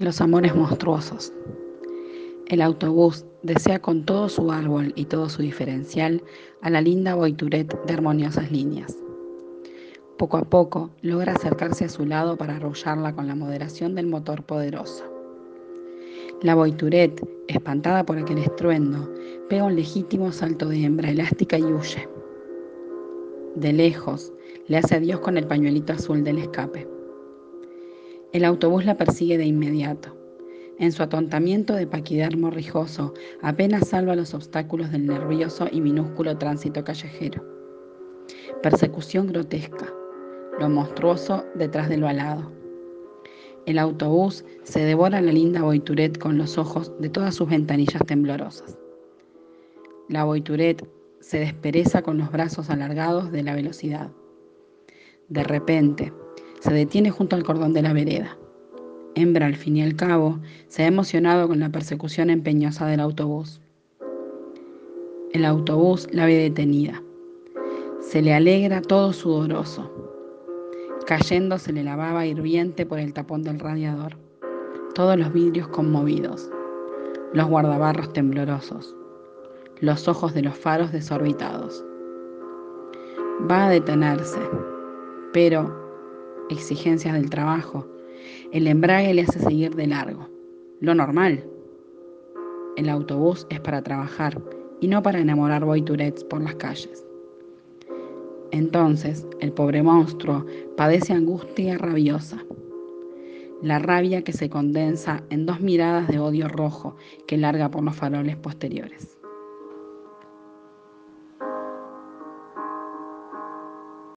Los amores monstruosos. El autobús desea con todo su árbol y todo su diferencial a la linda Boituret de armoniosas líneas. Poco a poco logra acercarse a su lado para arrullarla con la moderación del motor poderoso. La Boituret, espantada por aquel estruendo, pega un legítimo salto de hembra elástica y huye. De lejos, le hace adiós con el pañuelito azul del escape. El autobús la persigue de inmediato. En su atontamiento de paquidermo rijoso, apenas salva los obstáculos del nervioso y minúsculo tránsito callejero. Persecución grotesca, lo monstruoso detrás de lo alado. El autobús se devora a la linda Boituret con los ojos de todas sus ventanillas temblorosas. La Boituret se despereza con los brazos alargados de la velocidad. De repente, se detiene junto al cordón de la vereda. Hembra, al fin y al cabo, se ha emocionado con la persecución empeñosa del autobús. El autobús la ve detenida. Se le alegra todo sudoroso. Cayéndosele la baba hirviente por el tapón del radiador. Todos los vidrios conmovidos. Los guardabarros temblorosos. Los ojos de los faros desorbitados. Va a detenerse, pero exigencias del trabajo. El embrague le hace seguir de largo. Lo normal. El autobús es para trabajar y no para enamorar boiturets por las calles. Entonces, el pobre monstruo padece angustia rabiosa. La rabia que se condensa en dos miradas de odio rojo que larga por los faroles posteriores.